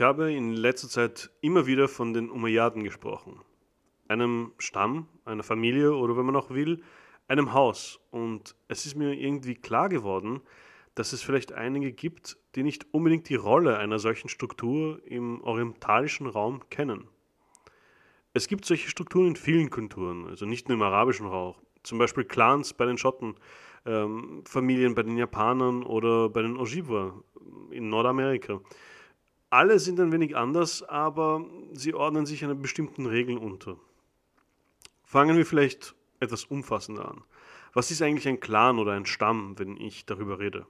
Ich habe in letzter Zeit immer wieder von den Umayyaden gesprochen. Einem Stamm, einer Familie oder wenn man auch will, einem Haus. Und es ist mir irgendwie klar geworden, dass es vielleicht einige gibt, die nicht unbedingt die Rolle einer solchen Struktur im orientalischen Raum kennen. Es gibt solche Strukturen in vielen Kulturen, also nicht nur im arabischen Raum. Zum Beispiel Clans bei den Schotten, ähm, Familien bei den Japanern oder bei den Ojibwa in Nordamerika. Alle sind ein wenig anders, aber sie ordnen sich einer bestimmten Regeln unter. Fangen wir vielleicht etwas umfassender an. Was ist eigentlich ein Clan oder ein Stamm, wenn ich darüber rede?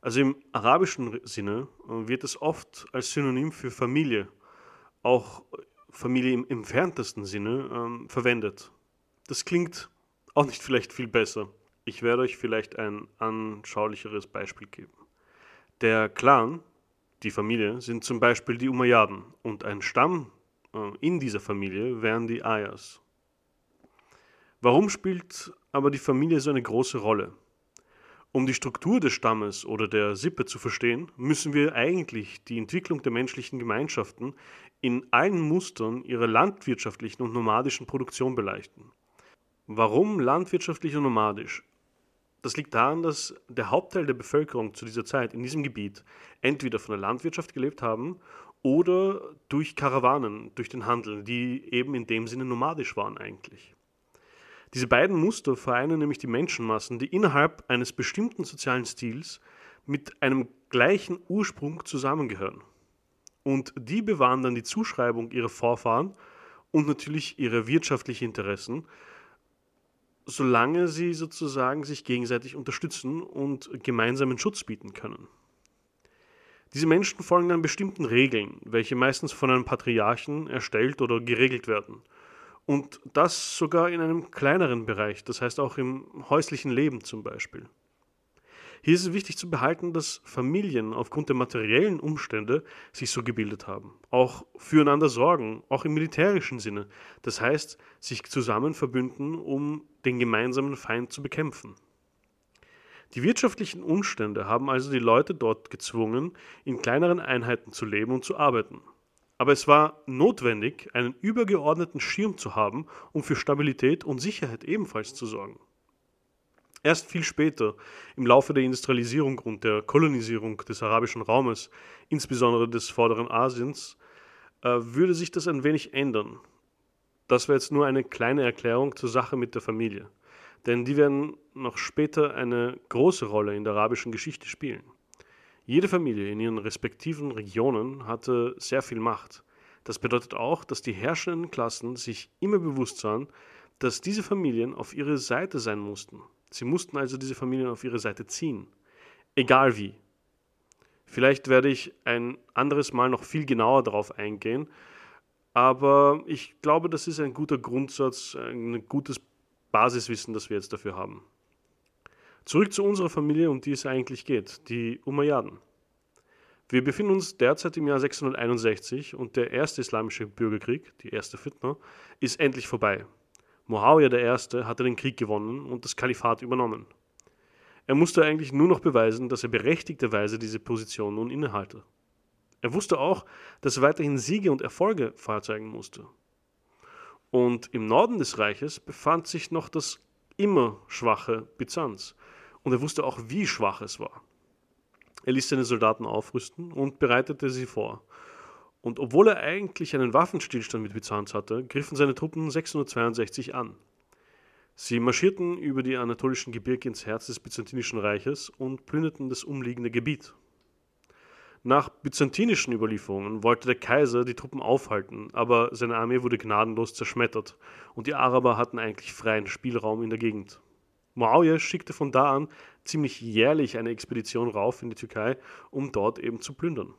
Also im arabischen Sinne äh, wird es oft als Synonym für Familie, auch Familie im entferntesten Sinne, ähm, verwendet. Das klingt auch nicht vielleicht viel besser. Ich werde euch vielleicht ein anschaulicheres Beispiel geben. Der Clan, die Familie, sind zum Beispiel die Umayyaden und ein Stamm äh, in dieser Familie wären die Ayas. Warum spielt aber die Familie so eine große Rolle? Um die Struktur des Stammes oder der Sippe zu verstehen, müssen wir eigentlich die Entwicklung der menschlichen Gemeinschaften in allen Mustern ihrer landwirtschaftlichen und nomadischen Produktion beleuchten. Warum landwirtschaftlich und nomadisch? Das liegt daran, dass der Hauptteil der Bevölkerung zu dieser Zeit in diesem Gebiet entweder von der Landwirtschaft gelebt haben oder durch Karawanen, durch den Handel, die eben in dem Sinne nomadisch waren eigentlich. Diese beiden Muster vereinen nämlich die Menschenmassen, die innerhalb eines bestimmten sozialen Stils mit einem gleichen Ursprung zusammengehören. Und die bewahren dann die Zuschreibung ihrer Vorfahren und natürlich ihre wirtschaftlichen Interessen, solange sie sozusagen sich gegenseitig unterstützen und gemeinsamen Schutz bieten können. Diese Menschen folgen dann bestimmten Regeln, welche meistens von einem Patriarchen erstellt oder geregelt werden – und das sogar in einem kleineren Bereich, das heißt auch im häuslichen Leben zum Beispiel. Hier ist es wichtig zu behalten, dass Familien aufgrund der materiellen Umstände sich so gebildet haben, auch füreinander sorgen, auch im militärischen Sinne, das heißt sich zusammen verbünden, um den gemeinsamen Feind zu bekämpfen. Die wirtschaftlichen Umstände haben also die Leute dort gezwungen, in kleineren Einheiten zu leben und zu arbeiten. Aber es war notwendig, einen übergeordneten Schirm zu haben, um für Stabilität und Sicherheit ebenfalls zu sorgen. Erst viel später, im Laufe der Industrialisierung und der Kolonisierung des arabischen Raumes, insbesondere des vorderen Asiens, äh, würde sich das ein wenig ändern. Das war jetzt nur eine kleine Erklärung zur Sache mit der Familie, denn die werden noch später eine große Rolle in der arabischen Geschichte spielen. Jede Familie in ihren respektiven Regionen hatte sehr viel Macht. Das bedeutet auch, dass die herrschenden Klassen sich immer bewusst waren, dass diese Familien auf ihre Seite sein mussten. Sie mussten also diese Familien auf ihre Seite ziehen. Egal wie. Vielleicht werde ich ein anderes Mal noch viel genauer darauf eingehen, aber ich glaube, das ist ein guter Grundsatz, ein gutes Basiswissen, das wir jetzt dafür haben. Zurück zu unserer Familie, um die es eigentlich geht, die Umayyaden. Wir befinden uns derzeit im Jahr 661 und der erste islamische Bürgerkrieg, die erste Fitna, ist endlich vorbei. Muawiyah I. hatte den Krieg gewonnen und das Kalifat übernommen. Er musste eigentlich nur noch beweisen, dass er berechtigterweise diese Position nun innehalte. Er wusste auch, dass er weiterhin Siege und Erfolge vorzeigen musste. Und im Norden des Reiches befand sich noch das immer schwache Byzanz, und er wusste auch, wie schwach es war. Er ließ seine Soldaten aufrüsten und bereitete sie vor. Und obwohl er eigentlich einen Waffenstillstand mit Byzanz hatte, griffen seine Truppen 662 an. Sie marschierten über die anatolischen Gebirge ins Herz des Byzantinischen Reiches und plünderten das umliegende Gebiet. Nach byzantinischen Überlieferungen wollte der Kaiser die Truppen aufhalten, aber seine Armee wurde gnadenlos zerschmettert und die Araber hatten eigentlich freien Spielraum in der Gegend. Muawiyah schickte von da an ziemlich jährlich eine Expedition rauf in die Türkei, um dort eben zu plündern.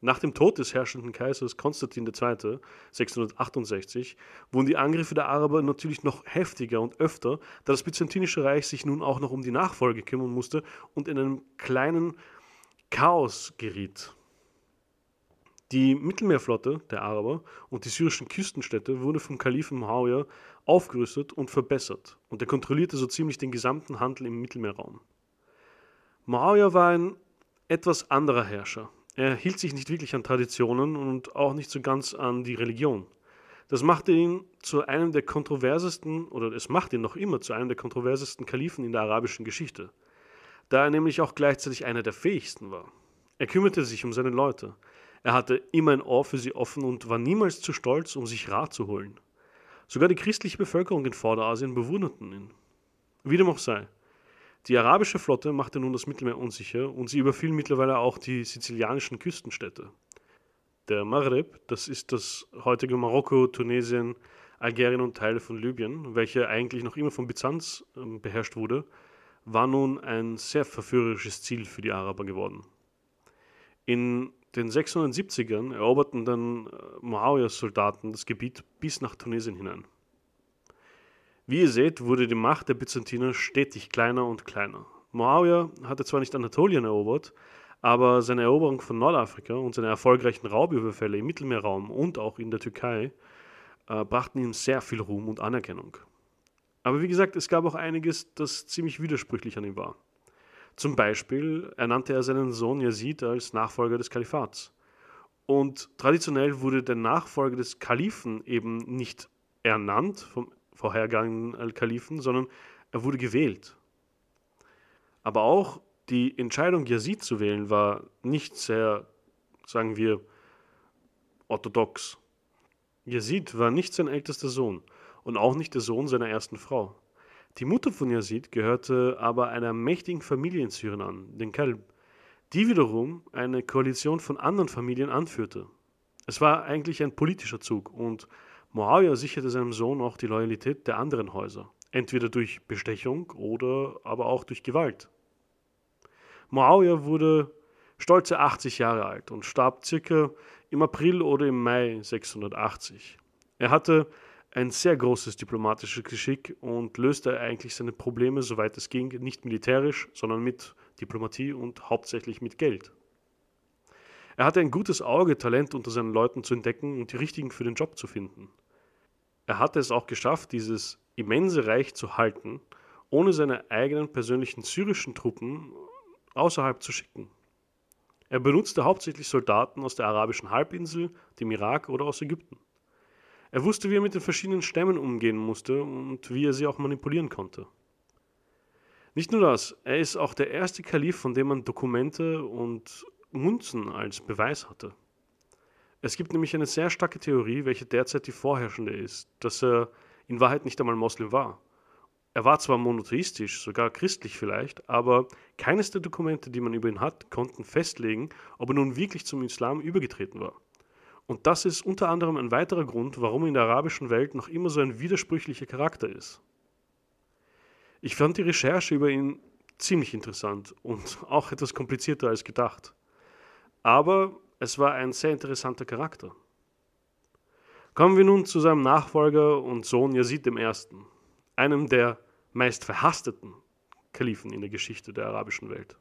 Nach dem Tod des herrschenden Kaisers Konstantin II. 668 wurden die Angriffe der Araber natürlich noch heftiger und öfter, da das Byzantinische Reich sich nun auch noch um die Nachfolge kümmern musste und in einem kleinen Chaos geriet. Die Mittelmeerflotte der Araber und die syrischen Küstenstädte wurde vom Kalifen Muawiyah aufgerüstet und verbessert und er kontrollierte so ziemlich den gesamten Handel im Mittelmeerraum. Muawiyah war ein etwas anderer Herrscher. Er hielt sich nicht wirklich an Traditionen und auch nicht so ganz an die Religion. Das machte ihn zu einem der kontroversesten, oder es macht ihn noch immer zu einem der kontroversesten Kalifen in der arabischen Geschichte, da er nämlich auch gleichzeitig einer der fähigsten war. Er kümmerte sich um seine Leute. Er hatte immer ein Ohr für sie offen und war niemals zu stolz, um sich Rat zu holen. Sogar die christliche Bevölkerung in Vorderasien bewunderten ihn. Wie dem auch sei. Die arabische Flotte machte nun das Mittelmeer unsicher und sie überfiel mittlerweile auch die sizilianischen Küstenstädte. Der Maghreb, das ist das heutige Marokko, Tunesien, Algerien und Teile von Libyen, welche eigentlich noch immer von Byzanz ähm, beherrscht wurde, war nun ein sehr verführerisches Ziel für die Araber geworden. In den 670ern eroberten dann äh, Muawiyas Soldaten das Gebiet bis nach Tunesien hinein. Wie ihr seht, wurde die Macht der Byzantiner stetig kleiner und kleiner. Muawiyah hatte zwar nicht Anatolien erobert, aber seine Eroberung von Nordafrika und seine erfolgreichen Raubüberfälle im Mittelmeerraum und auch in der Türkei äh, brachten ihm sehr viel Ruhm und Anerkennung. Aber wie gesagt, es gab auch einiges, das ziemlich widersprüchlich an ihm war. Zum Beispiel ernannte er seinen Sohn Yazid als Nachfolger des Kalifats. Und traditionell wurde der Nachfolger des Kalifen eben nicht ernannt vom vorhergehenden Al-Kalifen, sondern er wurde gewählt. Aber auch die Entscheidung, Yazid zu wählen, war nicht sehr, sagen wir, orthodox. Yazid war nicht sein ältester Sohn und auch nicht der Sohn seiner ersten Frau. Die Mutter von Yazid gehörte aber einer mächtigen Familie in Syrien an, den Kalb, die wiederum eine Koalition von anderen Familien anführte. Es war eigentlich ein politischer Zug und Muawiyah sicherte seinem Sohn auch die Loyalität der anderen Häuser, entweder durch Bestechung oder aber auch durch Gewalt. Muawiyah wurde stolze 80 Jahre alt und starb circa im April oder im Mai 680. Er hatte ein sehr großes diplomatisches Geschick und löste eigentlich seine Probleme, soweit es ging, nicht militärisch, sondern mit Diplomatie und hauptsächlich mit Geld. Er hatte ein gutes Auge, Talent unter seinen Leuten zu entdecken und die richtigen für den Job zu finden. Er hatte es auch geschafft, dieses immense Reich zu halten, ohne seine eigenen persönlichen syrischen Truppen außerhalb zu schicken. Er benutzte hauptsächlich Soldaten aus der arabischen Halbinsel, dem Irak oder aus Ägypten. Er wusste, wie er mit den verschiedenen Stämmen umgehen musste und wie er sie auch manipulieren konnte. Nicht nur das, er ist auch der erste Kalif, von dem man Dokumente und Munzen als Beweis hatte. Es gibt nämlich eine sehr starke Theorie, welche derzeit die vorherrschende ist, dass er in Wahrheit nicht einmal Moslem war. Er war zwar monotheistisch, sogar christlich vielleicht, aber keines der Dokumente, die man über ihn hat, konnten festlegen, ob er nun wirklich zum Islam übergetreten war. Und das ist unter anderem ein weiterer Grund, warum in der arabischen Welt noch immer so ein widersprüchlicher Charakter ist. Ich fand die Recherche über ihn ziemlich interessant und auch etwas komplizierter als gedacht. Aber es war ein sehr interessanter Charakter. Kommen wir nun zu seinem Nachfolger und Sohn Yazid I., einem der meist verhasteten Kalifen in der Geschichte der arabischen Welt.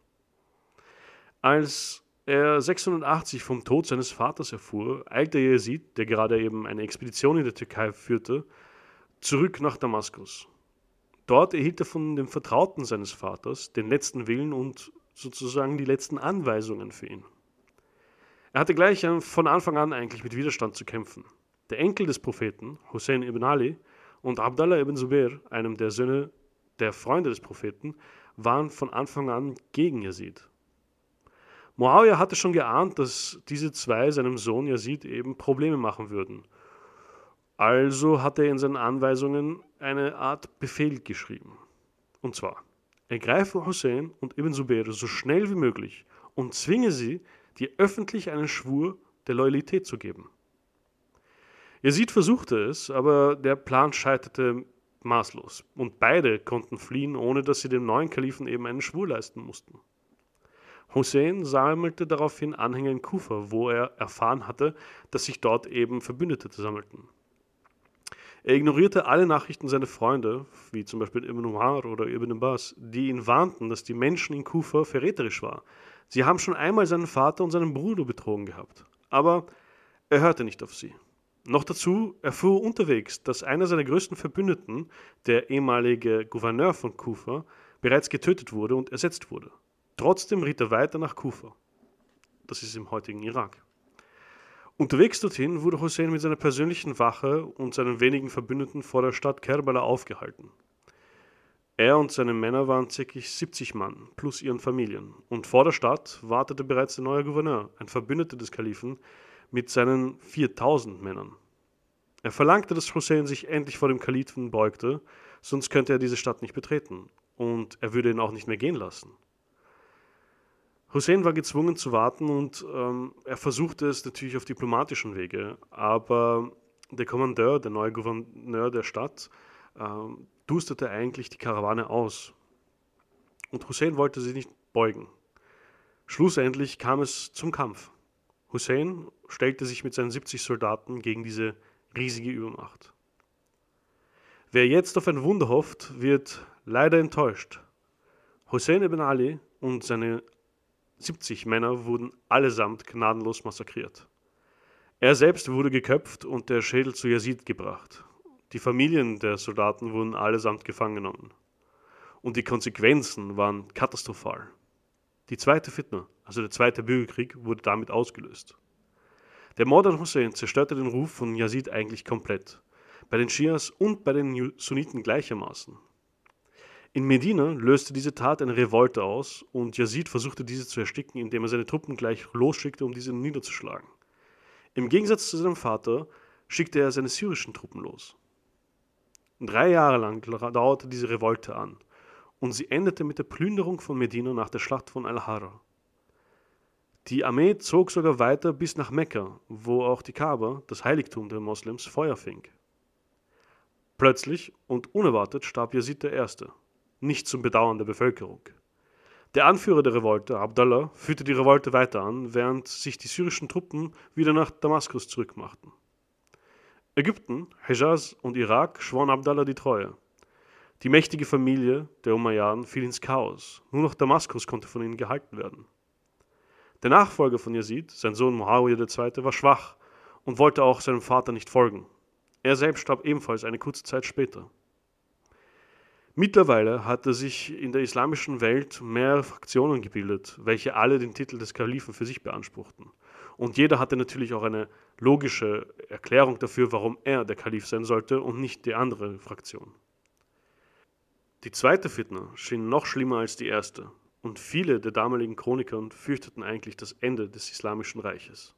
Als er 680 vom Tod seines Vaters erfuhr, eilte Yazid, der gerade eben eine Expedition in der Türkei führte, zurück nach Damaskus. Dort erhielt er von dem Vertrauten seines Vaters den letzten Willen und sozusagen die letzten Anweisungen für ihn. Er hatte gleich von Anfang an eigentlich mit Widerstand zu kämpfen. Der Enkel des Propheten, Hussein ibn Ali, und Abdallah ibn Zubair, einem der Söhne der Freunde des Propheten, waren von Anfang an gegen Yazid. Muawiyah hatte schon geahnt, dass diese zwei seinem Sohn Yazid eben Probleme machen würden. Also hat er in seinen Anweisungen eine Art Befehl geschrieben. Und zwar, ergreife Hussein und Ibn Zubair so schnell wie möglich und zwinge sie, dir öffentlich einen Schwur der Loyalität zu geben. Yazid versuchte es, aber der Plan scheiterte maßlos und beide konnten fliehen, ohne dass sie dem neuen Kalifen eben einen Schwur leisten mussten. Hussein sammelte daraufhin Anhänger in Kufa, wo er erfahren hatte, dass sich dort eben Verbündete sammelten. Er ignorierte alle Nachrichten seiner Freunde, wie zum Beispiel Ibn Umar oder Ibn Abbas, die ihn warnten, dass die Menschen in Kufa verräterisch waren, Sie haben schon einmal seinen Vater und seinen Bruder betrogen gehabt. Aber er hörte nicht auf sie. Noch dazu erfuhr unterwegs, dass einer seiner größten Verbündeten, der ehemalige Gouverneur von Kufa, bereits getötet wurde und ersetzt wurde. Trotzdem ritt er weiter nach Kufa. das ist im heutigen Irak. Unterwegs dorthin wurde Hussein mit seiner persönlichen Wache und seinen wenigen Verbündeten vor der Stadt Kerbala aufgehalten. Er und seine Männer waren ca. 70 Mann plus ihren Familien und vor der Stadt wartete bereits der neue Gouverneur, ein Verbündeter des Kalifen, mit seinen 4000 Männern. Er verlangte, dass Hussein sich endlich vor dem Kalifen beugte, sonst könnte er diese Stadt nicht betreten und er würde ihn auch nicht mehr gehen lassen. Hussein war gezwungen zu warten und ähm, er versuchte es natürlich auf diplomatischen Wege, aber der Kommandeur, der neue Gouverneur der Stadt, ähm, dusterte eigentlich die Karawane aus. Und Hussein wollte sich nicht beugen. Schlussendlich kam es zum Kampf. Hussein stellte sich mit seinen 70 Soldaten gegen diese riesige Übermacht. Wer jetzt auf ein Wunder hofft, wird leider enttäuscht. Hussein ibn Ali und seine 70 Männer wurden allesamt gnadenlos massakriert. Er selbst wurde geköpft und der Schädel zu Yazid gebracht. Die Familien der Soldaten wurden allesamt gefangen genommen. Und die Konsequenzen waren katastrophal. Die zweite Fitna, also der zweite Bürgerkrieg, wurde damit ausgelöst. Der Mord an Hussein zerstörte den Ruf von Yazid eigentlich komplett, bei den Schias und bei den Sunniten gleichermaßen. In Medina löste diese Tat eine Revolte aus und Yazid versuchte diese zu ersticken, indem er seine Truppen gleich losschickte, um diese niederzuschlagen. Im Gegensatz zu seinem Vater schickte er seine syrischen Truppen los. Drei Jahre lang dauerte diese Revolte an und sie endete mit der Plünderung von Medina nach der Schlacht von Al-Hara. Die Armee zog sogar weiter bis nach Mekka, wo auch die Kaaba, das Heiligtum der Moslems, Feuer fing. Plötzlich und unerwartet starb Yazid I., nicht zum Bedauern der Bevölkerung. Der Anführer der Revolte, Abdallah, führte die Revolte weiter an, während sich die syrischen Truppen wieder nach Damaskus zurückmachten. Ägypten, Hejaz und Irak schworen Abdallah die Treue. Die mächtige Familie der Umayyaden fiel ins Chaos. Nur noch Damaskus konnte von ihnen gehalten werden. Der Nachfolger von Yazid, sein Sohn Muawiyah II., war schwach und wollte auch seinem Vater nicht folgen. Er selbst starb ebenfalls eine kurze Zeit später. Mittlerweile hatte sich in der islamischen Welt mehr Fraktionen gebildet, welche alle den Titel des Kalifen für sich beanspruchten. Und jeder hatte natürlich auch eine logische Erklärung dafür, warum er der Kalif sein sollte und nicht die andere Fraktion. Die zweite Fitna schien noch schlimmer als die erste, und viele der damaligen Chroniker fürchteten eigentlich das Ende des Islamischen Reiches.